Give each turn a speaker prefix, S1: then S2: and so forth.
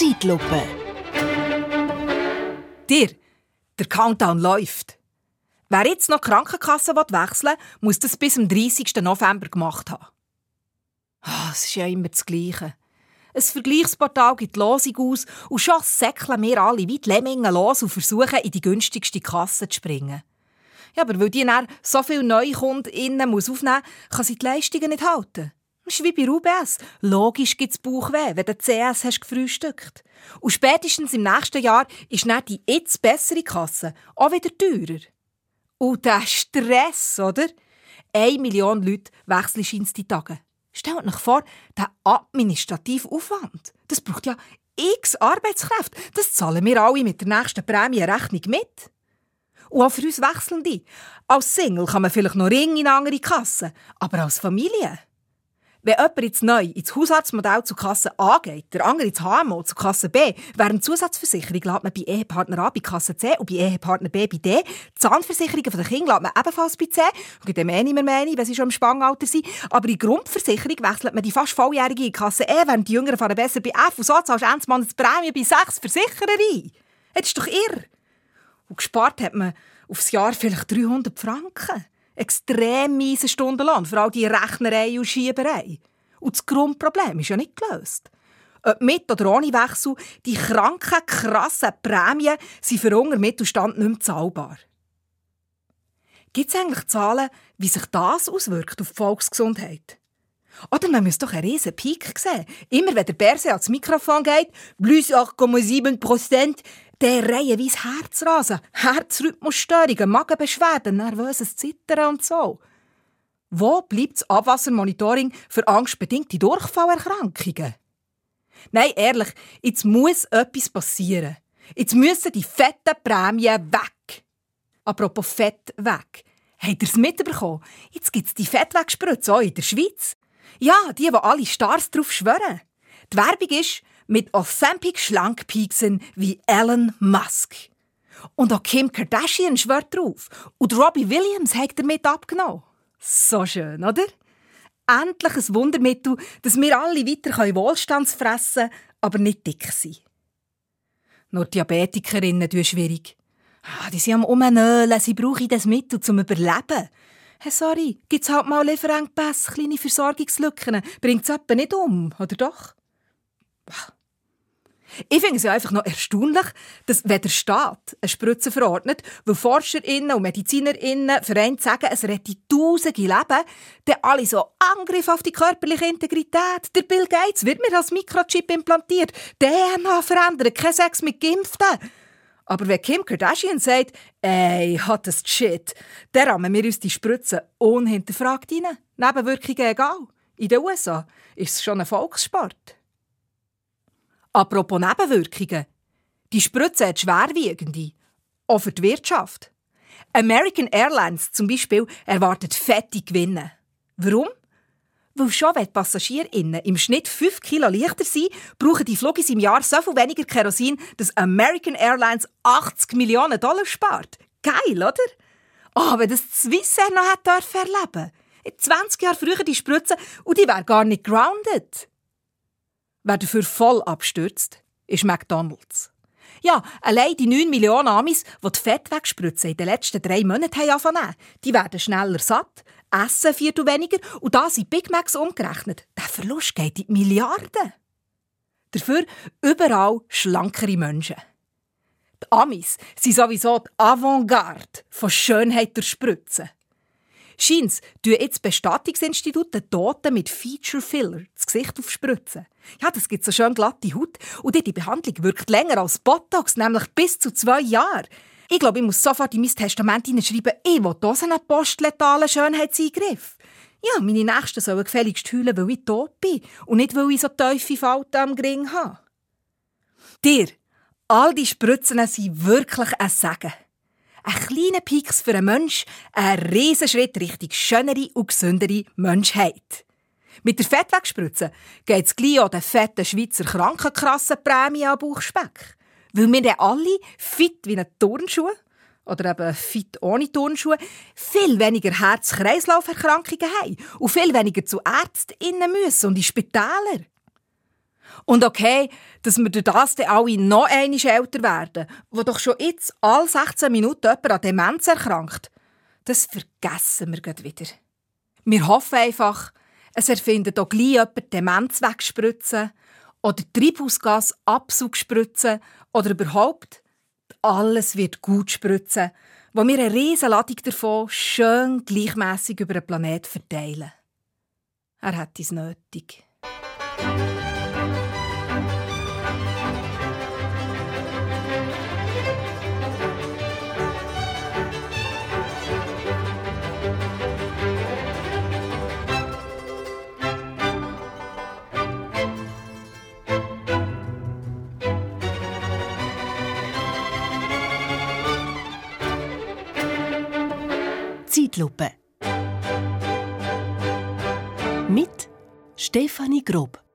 S1: Zeitlupe.
S2: Dir, der Countdown läuft. Wer jetzt noch die Krankenkasse wechseln will, muss das bis zum 30. November gemacht haben. Oh, es ist ja immer das Gleiche. Ein Vergleichsportal gibt die Losung aus und schon säckeln wir alle wie die Lemmingen los und versuchen, in die günstigste Kasse zu springen. Ja, aber weil die dann so viele neue KundInnen muss aufnehmen muss, kann sie die Leistungen nicht halten. Ist wie bei UBS. Logisch gibt es Bauchweh, wenn du CS hast gefrühstückt. Und spätestens im nächsten Jahr ist dann die jetzt bessere Kasse auch wieder teurer. Und der Stress, oder? Eine Million Leute wechseln die Tage. Stellt euch vor, der administrative Aufwand. Das braucht ja x Arbeitskräfte. Das zahlen wir alle mit der nächsten Prämienrechnung mit. Und auch für uns Wechselnde. Als Single kann man vielleicht noch Ring in andere Kasse, aber als Familie wenn jemand jetzt neu ins Hausarztmodell zur Kasse A geht, der andere ins HMO zur Kasse B, während Zusatzversicherung lädt man bei Ehepartner A bei Kasse C und bei Ehepartner B bei D. Zahnversicherungen der Kinder lädt man ebenfalls bei C. Und gibt dem nicht mehr wenn sie schon im Spangalter sind. Aber in Grundversicherung wechselt man die fast volljährige in Kasse E, während die Jüngeren fahren besser bei F. Und so zahlst du endlich eine Prämie bei sechs Versicherern. Das ist doch irre. Und gespart hat man aufs Jahr vielleicht 300 Franken extrem miese Stundenlohn für all die Rechnerei und Schieberei. Und das Grundproblem ist ja nicht gelöst. Ob mit oder ohne Wechsel, die kranken, krassen Prämien sind für unseren Mittelstand nicht mehr zahlbar. Gibt es eigentlich Zahlen, wie sich das auswirkt auf die Volksgesundheit? Oder man muss doch einen riesen Peak sehen. Immer wenn der Berse ans Mikrofon geht, plus 8,7 Prozent, der reihenweise Herzrasen, Herzrhythmusstörungen, Magenbeschwerden, nervöses Zittern und so. Wo bleibt das Abwassermonitoring für angstbedingte Durchfallerkrankungen? Nein, ehrlich, jetzt muss etwas passieren. Jetzt müssen die fetten Prämien weg. Apropos Fett weg. Habt ihr es mitbekommen? Jetzt gibt es die Fettwegspritze auch in der Schweiz. Ja, die, wo alle Stars drauf schwören. Die Werbung ist, mit Ozempic schlank pieksen wie Elon Musk. Und auch Kim Kardashian schwört drauf. Und Robbie Williams hat damit abgenommen. So schön, oder? Endlich ein Wundermittel, dass wir alle weiter Wohlstandsfressen können, aber nicht dick sein. Nur Diabetikerinnen tun schwierig. Ah, die sind am Umnölen, sie brauchen das Mittel zum Überleben. Hey, sorry, gibt's halt mal Lieferengpässe, kleine Versorgungslücken. Bringt's etwa nicht um, oder doch? Ich finde es ja einfach noch erstaunlich, dass wenn der Staat eine Spritze verordnet, weil ForscherInnen und MedizinerInnen vereint sagen, es rettet tausende Leben, dann alle so Angriff auf die körperliche Integrität. Der Bill Gates wird mir als Mikrochip implantiert. DNA verändern, kein Sex mit Geimpften. Aber wenn Kim Kardashian sagt, ey, hat das Shit, dann rammen wir uns die Spritze unhinterfragt rein. Nebenwirkungen egal. In den USA ist es schon ein Volkssport. Apropos Nebenwirkungen. Die Spritze hat schwerwiegende. Auch für die Wirtschaft. American Airlines zum Beispiel erwartet fette Gewinne. Warum? Weil schon wenn die PassagierInnen im Schnitt 5 Kilo leichter sind, brauchen die Flugis im Jahr so viel weniger Kerosin, dass American Airlines 80 Millionen Dollar spart. Geil, oder? Oh, wenn das Swissair noch hätte erleben dürfen. 20 Jahre früher die Spritze und die wäre gar nicht grounded. Wer dafür voll abstürzt, ist McDonalds. Ja, allein die 9 Millionen Amis, die die Fettwegspritzen in den letzten drei Monaten haben die werden schneller satt, essen viertel weniger und da sind Big Macs umgerechnet. Der Verlust geht in Milliarden. Dafür überall schlankere Menschen. Die Amis sind sowieso die Avantgarde von Schönheit der Spritzen. Scheint's, tun jetzt Bestattungsinstitute Toten mit Feature Filler das Gesicht aufspritzen. Ja, das gibt so schön glatte Haut. Und die Behandlung wirkt länger als Botox, nämlich bis zu zwei Jahre. Ich glaube, ich muss sofort in mein Testament hineinschreiben, ich will einen postletalen Schönheitseingriff. Ja, meine Nächsten sollen gefälligst heulen, weil ich tot bin und nicht, weil ich so tiefe Falten am Gring habe. Dir, all die Spritzen sind wirklich ein Segen. Ein kleiner Pieks für einen Mensch, ein Riesenschritt Richtung schönere und gesündere Menschheit. Mit der Fettwegspritze geht es gleich an den fetten Schweizer Krankenkassenprämie an Bauchspeck. Weil wir dann alle fit wie ein Turnschuh oder eben fit ohne Turnschuhe viel weniger Herz-Kreislauf-Erkrankungen haben und viel weniger zu ÄrztInnen müssen und in Spitäler. Und okay, dass wir durch das dann alle noch einmal älter werden, wo doch schon jetzt alle 16 Minuten jemand an Demenz erkrankt. Das vergessen wir gleich wieder. Wir hoffen einfach, es erfindet auch gleich jemand Demenz wegspritzen oder Treibhausgasabzug spritzen oder überhaupt alles wird gut spritzen, wo wir eine riesige Ladung davon schön gleichmäßig über den Planet verteilen. Er hat es nötig.
S1: Zeitlupe. Mit Stefanie Grob.